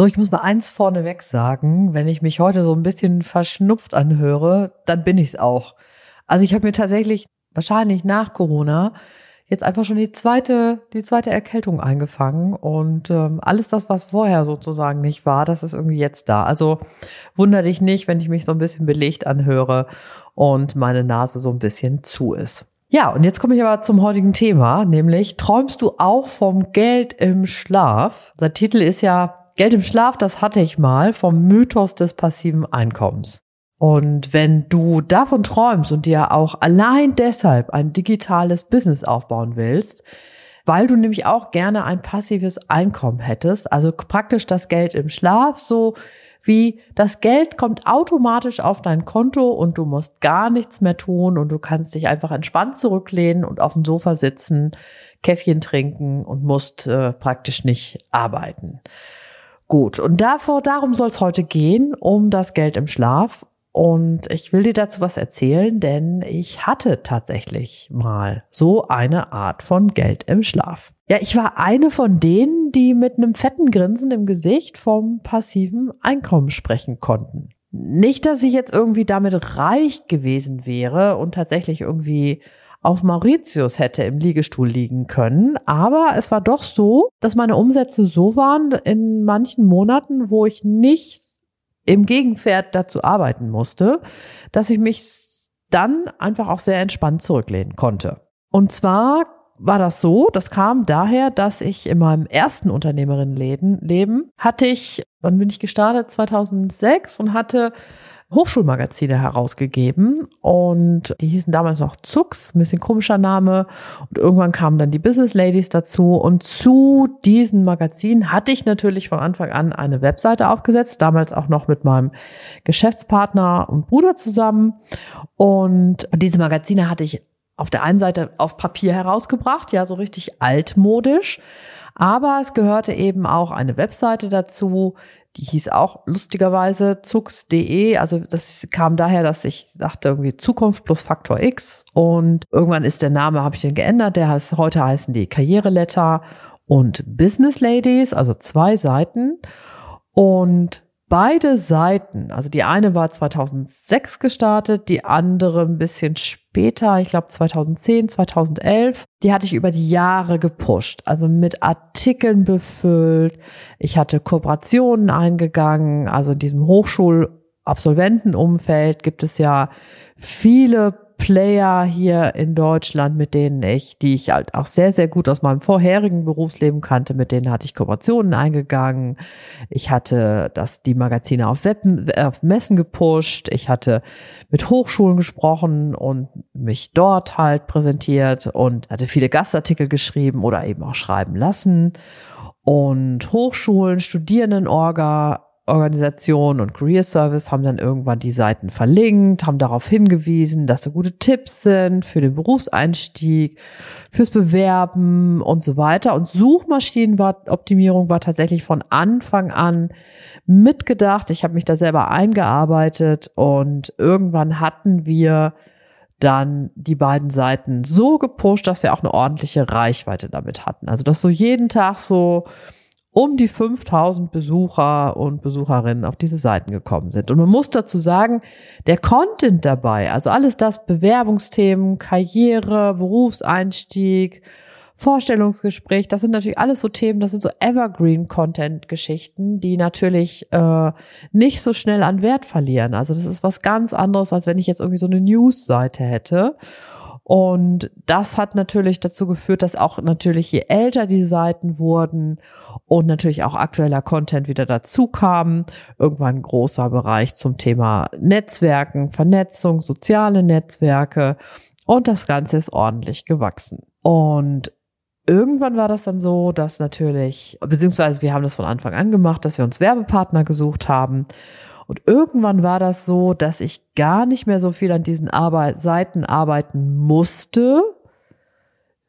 So, ich muss mal eins vorneweg sagen. Wenn ich mich heute so ein bisschen verschnupft anhöre, dann bin ich's auch. Also ich habe mir tatsächlich wahrscheinlich nach Corona jetzt einfach schon die zweite, die zweite Erkältung eingefangen und ähm, alles das, was vorher sozusagen nicht war, das ist irgendwie jetzt da. Also wunder dich nicht, wenn ich mich so ein bisschen belegt anhöre und meine Nase so ein bisschen zu ist. Ja, und jetzt komme ich aber zum heutigen Thema, nämlich träumst du auch vom Geld im Schlaf? Der Titel ist ja Geld im Schlaf, das hatte ich mal vom Mythos des passiven Einkommens. Und wenn du davon träumst und dir auch allein deshalb ein digitales Business aufbauen willst, weil du nämlich auch gerne ein passives Einkommen hättest, also praktisch das Geld im Schlaf, so wie das Geld kommt automatisch auf dein Konto und du musst gar nichts mehr tun und du kannst dich einfach entspannt zurücklehnen und auf dem Sofa sitzen, Käffchen trinken und musst äh, praktisch nicht arbeiten. Gut, und davor, darum soll es heute gehen, um das Geld im Schlaf. Und ich will dir dazu was erzählen, denn ich hatte tatsächlich mal so eine Art von Geld im Schlaf. Ja, ich war eine von denen, die mit einem fetten Grinsen im Gesicht vom passiven Einkommen sprechen konnten. Nicht, dass ich jetzt irgendwie damit reich gewesen wäre und tatsächlich irgendwie auf Mauritius hätte im Liegestuhl liegen können. Aber es war doch so, dass meine Umsätze so waren in manchen Monaten, wo ich nicht im Gegenpferd dazu arbeiten musste, dass ich mich dann einfach auch sehr entspannt zurücklehnen konnte. Und zwar war das so, das kam daher, dass ich in meinem ersten Unternehmerinnenleben hatte ich, wann bin ich gestartet? 2006 und hatte Hochschulmagazine herausgegeben und die hießen damals noch Zux, ein bisschen komischer Name. Und irgendwann kamen dann die Business Ladies dazu und zu diesen Magazinen hatte ich natürlich von Anfang an eine Webseite aufgesetzt, damals auch noch mit meinem Geschäftspartner und Bruder zusammen. Und diese Magazine hatte ich auf der einen Seite auf Papier herausgebracht, ja, so richtig altmodisch. Aber es gehörte eben auch eine Webseite dazu, die hieß auch lustigerweise zux.de. Also das kam daher, dass ich sagte irgendwie Zukunft plus Faktor X. Und irgendwann ist der Name, habe ich den geändert. Der heißt, heute heißen die Karriereletter und Business Ladies, also zwei Seiten. Und beide Seiten, also die eine war 2006 gestartet, die andere ein bisschen später, ich glaube 2010, 2011, die hatte ich über die Jahre gepusht, also mit Artikeln befüllt. Ich hatte Kooperationen eingegangen, also in diesem Hochschulabsolventenumfeld gibt es ja viele Player hier in Deutschland, mit denen ich, die ich halt auch sehr, sehr gut aus meinem vorherigen Berufsleben kannte, mit denen hatte ich Kooperationen eingegangen. Ich hatte das, die Magazine auf, Web, auf Messen gepusht. Ich hatte mit Hochschulen gesprochen und mich dort halt präsentiert und hatte viele Gastartikel geschrieben oder eben auch schreiben lassen. Und Hochschulen, Studierendenorga, Organisation und Career Service haben dann irgendwann die Seiten verlinkt, haben darauf hingewiesen, dass da gute Tipps sind für den Berufseinstieg, fürs Bewerben und so weiter. Und Suchmaschinenoptimierung war tatsächlich von Anfang an mitgedacht. Ich habe mich da selber eingearbeitet und irgendwann hatten wir dann die beiden Seiten so gepusht, dass wir auch eine ordentliche Reichweite damit hatten. Also dass so jeden Tag so um die 5000 Besucher und Besucherinnen auf diese Seiten gekommen sind. Und man muss dazu sagen, der Content dabei, also alles das Bewerbungsthemen, Karriere, Berufseinstieg, Vorstellungsgespräch, das sind natürlich alles so Themen, das sind so Evergreen-Content-Geschichten, die natürlich äh, nicht so schnell an Wert verlieren. Also das ist was ganz anderes, als wenn ich jetzt irgendwie so eine News-Seite hätte. Und das hat natürlich dazu geführt, dass auch natürlich je älter die Seiten wurden und natürlich auch aktueller Content wieder dazu kam, irgendwann ein großer Bereich zum Thema Netzwerken, Vernetzung, soziale Netzwerke und das Ganze ist ordentlich gewachsen. Und irgendwann war das dann so, dass natürlich, beziehungsweise wir haben das von Anfang an gemacht, dass wir uns Werbepartner gesucht haben. Und irgendwann war das so, dass ich gar nicht mehr so viel an diesen Arbeit Seiten arbeiten musste,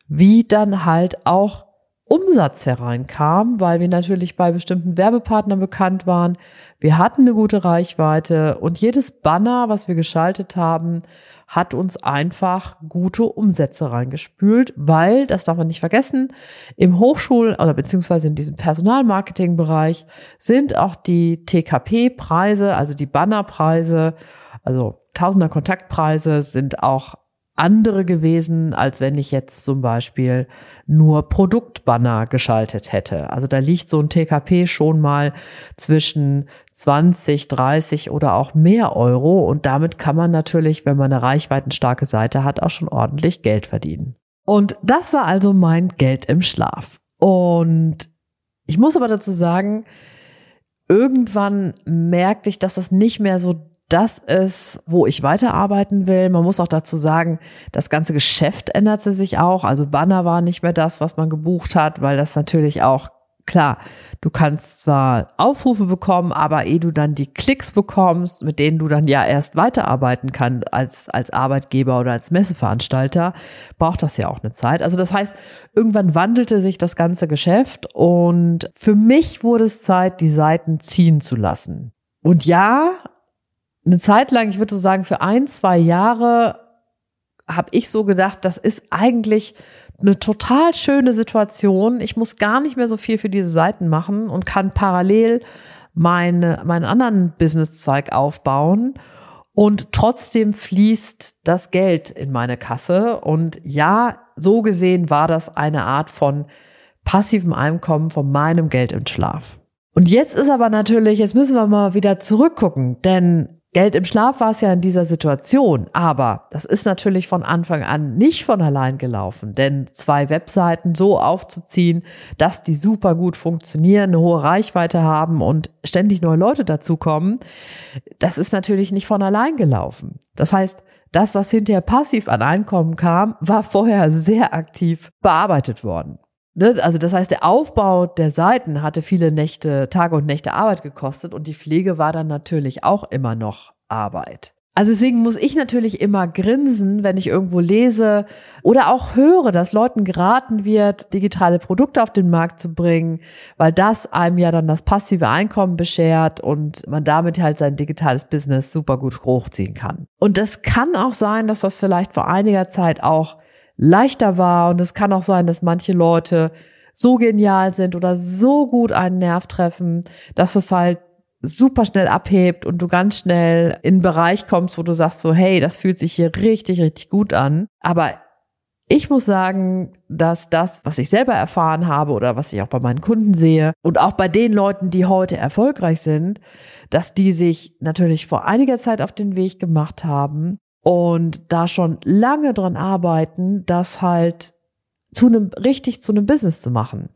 wie dann halt auch Umsatz hereinkam, weil wir natürlich bei bestimmten Werbepartnern bekannt waren. Wir hatten eine gute Reichweite und jedes Banner, was wir geschaltet haben, hat uns einfach gute Umsätze reingespült, weil, das darf man nicht vergessen, im Hochschul- oder beziehungsweise in diesem Personalmarketing-Bereich sind auch die TKP-Preise, also die Bannerpreise, also Tausender Kontaktpreise sind auch andere gewesen, als wenn ich jetzt zum Beispiel nur Produktbanner geschaltet hätte. Also da liegt so ein TKP schon mal zwischen 20, 30 oder auch mehr Euro und damit kann man natürlich, wenn man eine reichweitenstarke Seite hat, auch schon ordentlich Geld verdienen. Und das war also mein Geld im Schlaf. Und ich muss aber dazu sagen, irgendwann merkte ich, dass das nicht mehr so das ist, wo ich weiterarbeiten will. Man muss auch dazu sagen, das ganze Geschäft änderte sich auch. Also Banner war nicht mehr das, was man gebucht hat, weil das natürlich auch klar, du kannst zwar Aufrufe bekommen, aber ehe du dann die Klicks bekommst, mit denen du dann ja erst weiterarbeiten kannst als, als Arbeitgeber oder als Messeveranstalter, braucht das ja auch eine Zeit. Also das heißt, irgendwann wandelte sich das ganze Geschäft und für mich wurde es Zeit, die Seiten ziehen zu lassen. Und ja, eine Zeit lang, ich würde so sagen, für ein, zwei Jahre habe ich so gedacht, das ist eigentlich eine total schöne Situation. Ich muss gar nicht mehr so viel für diese Seiten machen und kann parallel meine, meinen anderen Businesszweig aufbauen. Und trotzdem fließt das Geld in meine Kasse. Und ja, so gesehen war das eine Art von passivem Einkommen von meinem Geld im Schlaf. Und jetzt ist aber natürlich, jetzt müssen wir mal wieder zurückgucken, denn Geld im Schlaf war es ja in dieser Situation, aber das ist natürlich von Anfang an nicht von allein gelaufen, denn zwei Webseiten so aufzuziehen, dass die super gut funktionieren, eine hohe Reichweite haben und ständig neue Leute dazukommen, das ist natürlich nicht von allein gelaufen. Das heißt, das, was hinterher passiv an Einkommen kam, war vorher sehr aktiv bearbeitet worden. Ne? Also das heißt, der Aufbau der Seiten hatte viele Nächte, Tage und Nächte Arbeit gekostet und die Pflege war dann natürlich auch immer noch Arbeit. Also deswegen muss ich natürlich immer grinsen, wenn ich irgendwo lese oder auch höre, dass Leuten geraten wird, digitale Produkte auf den Markt zu bringen, weil das einem ja dann das passive Einkommen beschert und man damit halt sein digitales Business super gut hochziehen kann. Und es kann auch sein, dass das vielleicht vor einiger Zeit auch leichter war. Und es kann auch sein, dass manche Leute so genial sind oder so gut einen Nerv treffen, dass es halt super schnell abhebt und du ganz schnell in einen Bereich kommst, wo du sagst so, hey, das fühlt sich hier richtig, richtig gut an. Aber ich muss sagen, dass das, was ich selber erfahren habe oder was ich auch bei meinen Kunden sehe und auch bei den Leuten, die heute erfolgreich sind, dass die sich natürlich vor einiger Zeit auf den Weg gemacht haben, und da schon lange dran arbeiten, das halt zu einem richtig zu einem Business zu machen.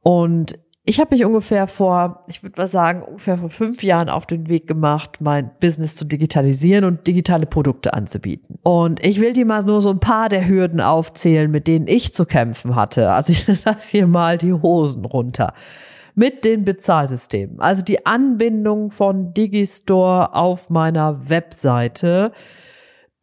Und ich habe mich ungefähr vor, ich würde mal sagen, ungefähr vor fünf Jahren auf den Weg gemacht, mein Business zu digitalisieren und digitale Produkte anzubieten. Und ich will dir mal nur so ein paar der Hürden aufzählen, mit denen ich zu kämpfen hatte. Also ich lasse hier mal die Hosen runter. Mit den Bezahlsystemen. Also die Anbindung von Digistore auf meiner Webseite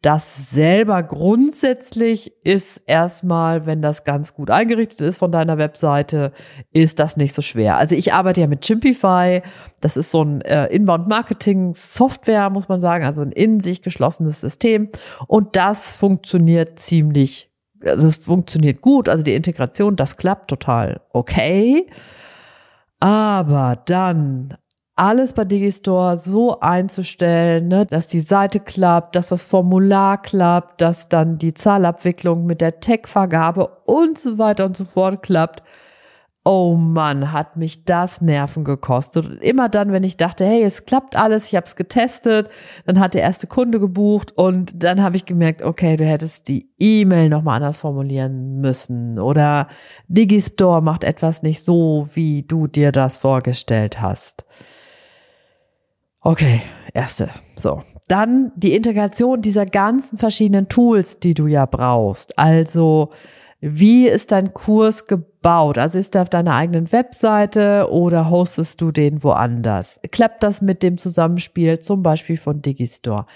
das selber grundsätzlich ist erstmal, wenn das ganz gut eingerichtet ist von deiner Webseite, ist das nicht so schwer. Also ich arbeite ja mit Chimpify. Das ist so ein äh, Inbound-Marketing-Software, muss man sagen, also ein in sich geschlossenes System. Und das funktioniert ziemlich, also es funktioniert gut. Also die Integration, das klappt total okay. Aber dann alles bei Digistore so einzustellen, ne, dass die Seite klappt, dass das Formular klappt, dass dann die Zahlabwicklung mit der Tech-Vergabe und so weiter und so fort klappt. Oh Mann, hat mich das Nerven gekostet. Und immer dann, wenn ich dachte, hey, es klappt alles, ich habe es getestet, dann hat der erste Kunde gebucht und dann habe ich gemerkt, okay, du hättest die E-Mail nochmal anders formulieren müssen oder Digistore macht etwas nicht so, wie du dir das vorgestellt hast. Okay, erste. So. Dann die Integration dieser ganzen verschiedenen Tools, die du ja brauchst. Also, wie ist dein Kurs gebaut? Also ist er auf deiner eigenen Webseite oder hostest du den woanders? Klappt das mit dem Zusammenspiel zum Beispiel von Digistore?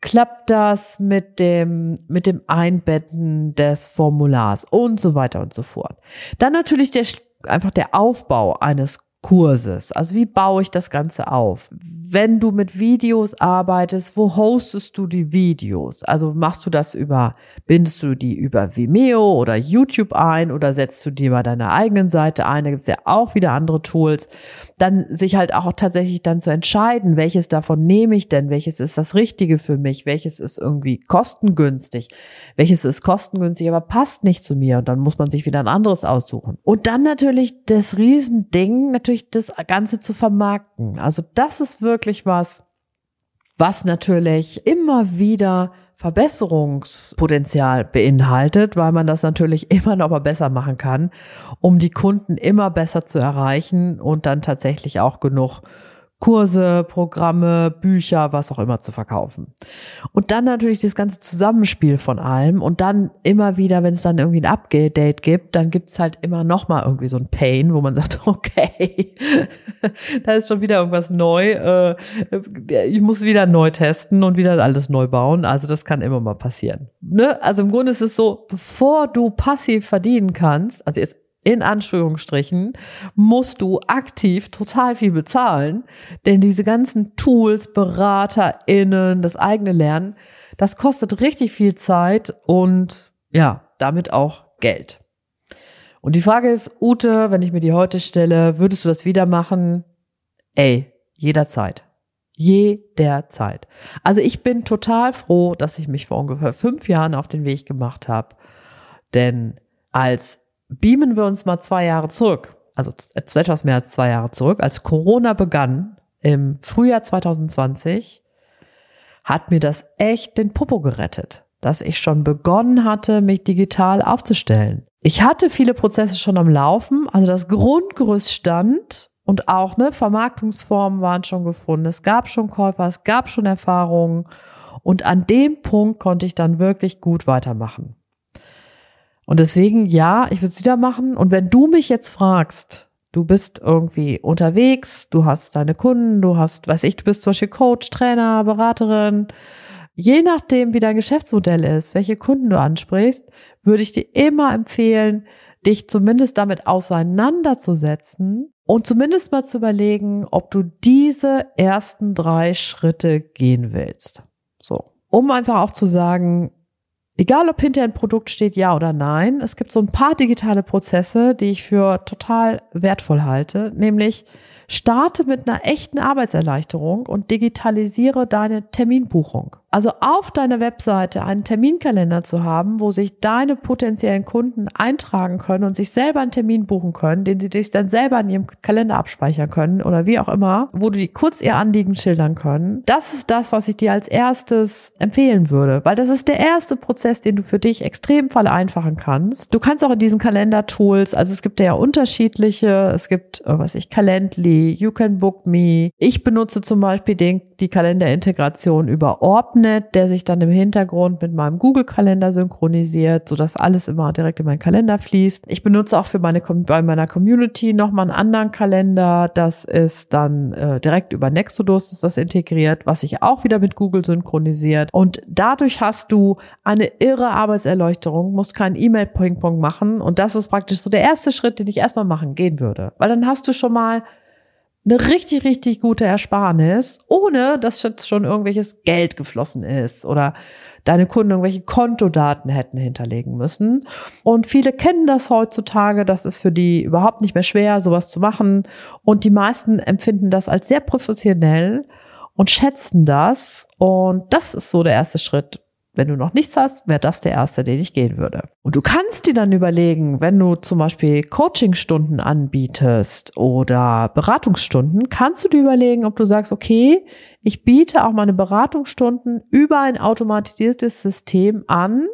Klappt das mit dem, mit dem Einbetten des Formulars und so weiter und so fort? Dann natürlich der, einfach der Aufbau eines Kurses. Also wie baue ich das Ganze auf? Wenn du mit Videos arbeitest, wo hostest du die Videos? Also machst du das über, bindest du die über Vimeo oder YouTube ein oder setzt du die bei deiner eigenen Seite ein? Da gibt's ja auch wieder andere Tools. Dann sich halt auch tatsächlich dann zu entscheiden, welches davon nehme ich denn? Welches ist das Richtige für mich? Welches ist irgendwie kostengünstig? Welches ist kostengünstig, aber passt nicht zu mir? Und dann muss man sich wieder ein anderes aussuchen. Und dann natürlich das Riesending, natürlich natürlich das Ganze zu vermarkten. Also das ist wirklich was, was natürlich immer wieder Verbesserungspotenzial beinhaltet, weil man das natürlich immer noch mal besser machen kann, um die Kunden immer besser zu erreichen und dann tatsächlich auch genug Kurse, Programme, Bücher, was auch immer zu verkaufen. Und dann natürlich das ganze Zusammenspiel von allem und dann immer wieder, wenn es dann irgendwie ein Update gibt, dann gibt's halt immer noch mal irgendwie so ein Pain, wo man sagt, okay, da ist schon wieder irgendwas neu, äh, ich muss wieder neu testen und wieder alles neu bauen. Also das kann immer mal passieren. Ne? Also im Grunde ist es so, bevor du passiv verdienen kannst, also jetzt in Anführungsstrichen, musst du aktiv total viel bezahlen, denn diese ganzen Tools, BeraterInnen, das eigene Lernen, das kostet richtig viel Zeit und ja, damit auch Geld. Und die Frage ist, Ute, wenn ich mir die heute stelle, würdest du das wieder machen? Ey, jederzeit. Jederzeit. Also ich bin total froh, dass ich mich vor ungefähr fünf Jahren auf den Weg gemacht habe. Denn als beamen wir uns mal zwei Jahre zurück, also etwas mehr als zwei Jahre zurück, als Corona begann im Frühjahr 2020, hat mir das echt den Popo gerettet, dass ich schon begonnen hatte, mich digital aufzustellen. Ich hatte viele Prozesse schon am Laufen, also das Grundgerüst stand und auch ne Vermarktungsformen waren schon gefunden. Es gab schon Käufer, es gab schon Erfahrungen und an dem Punkt konnte ich dann wirklich gut weitermachen. Und deswegen, ja, ich würde es wieder machen. Und wenn du mich jetzt fragst, du bist irgendwie unterwegs, du hast deine Kunden, du hast, weiß ich, du bist zum Beispiel Coach, Trainer, Beraterin, je nachdem, wie dein Geschäftsmodell ist, welche Kunden du ansprichst, würde ich dir immer empfehlen, dich zumindest damit auseinanderzusetzen und zumindest mal zu überlegen, ob du diese ersten drei Schritte gehen willst. So. Um einfach auch zu sagen, Egal, ob hinter ein Produkt steht, ja oder nein, es gibt so ein paar digitale Prozesse, die ich für total wertvoll halte, nämlich starte mit einer echten Arbeitserleichterung und digitalisiere deine Terminbuchung. Also auf deiner Webseite einen Terminkalender zu haben, wo sich deine potenziellen Kunden eintragen können und sich selber einen Termin buchen können, den sie dich dann selber in ihrem Kalender abspeichern können oder wie auch immer, wo du die kurz ihr Anliegen schildern können. Das ist das, was ich dir als erstes empfehlen würde, weil das ist der erste Prozess, den du für dich extrem vereinfachen kannst. Du kannst auch in diesen Kalender-Tools, also es gibt ja unterschiedliche, es gibt, äh, was ich, Calendly, You Can Book Me. Ich benutze zum Beispiel den, die Kalenderintegration über Ordner Subnet, der sich dann im Hintergrund mit meinem Google-Kalender synchronisiert, sodass alles immer direkt in meinen Kalender fließt. Ich benutze auch für meine bei meiner Community nochmal einen anderen Kalender. Das ist dann äh, direkt über Nexodus ist das integriert, was sich auch wieder mit Google synchronisiert. Und dadurch hast du eine irre Arbeitserleuchterung, musst keinen E-Mail-Ping-Pong machen. Und das ist praktisch so der erste Schritt, den ich erstmal machen gehen würde. Weil dann hast du schon mal eine richtig, richtig gute Ersparnis, ohne dass jetzt schon irgendwelches Geld geflossen ist oder deine Kunden irgendwelche Kontodaten hätten hinterlegen müssen. Und viele kennen das heutzutage, das ist für die überhaupt nicht mehr schwer, sowas zu machen. Und die meisten empfinden das als sehr professionell und schätzen das. Und das ist so der erste Schritt, wenn du noch nichts hast, wäre das der erste, den ich gehen würde. Und du kannst dir dann überlegen, wenn du zum Beispiel Coachingstunden anbietest oder Beratungsstunden, kannst du dir überlegen, ob du sagst, okay, ich biete auch meine Beratungsstunden über ein automatisiertes System an,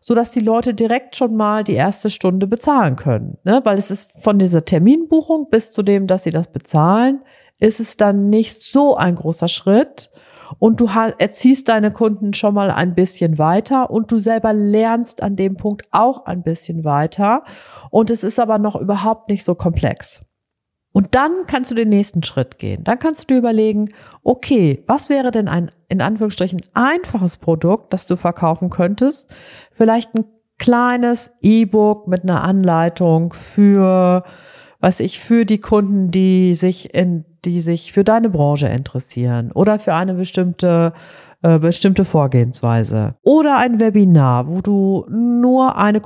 so dass die Leute direkt schon mal die erste Stunde bezahlen können. Ne? Weil es ist von dieser Terminbuchung bis zu dem, dass sie das bezahlen, ist es dann nicht so ein großer Schritt und du erziehst deine Kunden schon mal ein bisschen weiter und du selber lernst an dem Punkt auch ein bisschen weiter und es ist aber noch überhaupt nicht so komplex. Und dann kannst du den nächsten Schritt gehen. Dann kannst du dir überlegen, okay, was wäre denn ein, in Anführungsstrichen, einfaches Produkt, das du verkaufen könntest? Vielleicht ein kleines E-Book mit einer Anleitung für, was ich, für die Kunden, die sich in die sich für deine Branche interessieren oder für eine bestimmte äh, bestimmte Vorgehensweise oder ein Webinar, wo du nur eine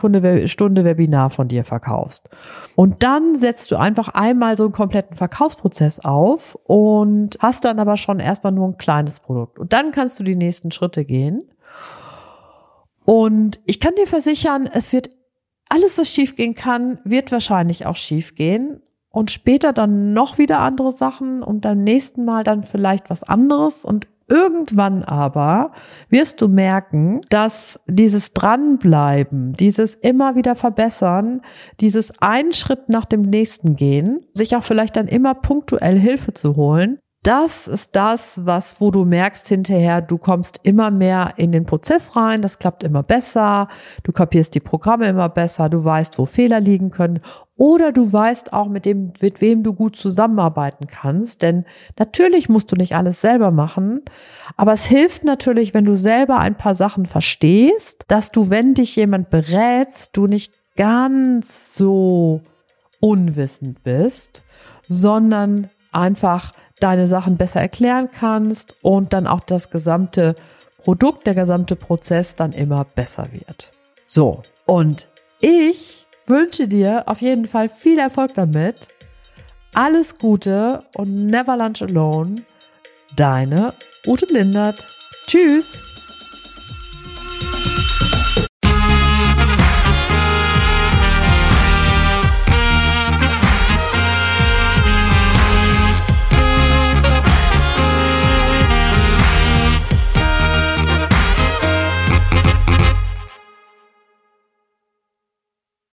Stunde Webinar von dir verkaufst. Und dann setzt du einfach einmal so einen kompletten Verkaufsprozess auf und hast dann aber schon erstmal nur ein kleines Produkt. Und dann kannst du die nächsten Schritte gehen. Und ich kann dir versichern, es wird alles, was schiefgehen kann, wird wahrscheinlich auch schiefgehen und später dann noch wieder andere Sachen und beim nächsten Mal dann vielleicht was anderes. Und Irgendwann aber wirst du merken, dass dieses Dranbleiben, dieses immer wieder verbessern, dieses einen Schritt nach dem nächsten gehen, sich auch vielleicht dann immer punktuell Hilfe zu holen, das ist das, was, wo du merkst hinterher, du kommst immer mehr in den Prozess rein, das klappt immer besser, du kapierst die Programme immer besser, du weißt, wo Fehler liegen können oder du weißt auch, mit dem, mit wem du gut zusammenarbeiten kannst, denn natürlich musst du nicht alles selber machen, aber es hilft natürlich, wenn du selber ein paar Sachen verstehst, dass du, wenn dich jemand berätst, du nicht ganz so unwissend bist, sondern einfach deine Sachen besser erklären kannst und dann auch das gesamte Produkt, der gesamte Prozess dann immer besser wird. So, und ich wünsche dir auf jeden Fall viel Erfolg damit. Alles Gute und never lunch alone. Deine Ute Lindert. Tschüss.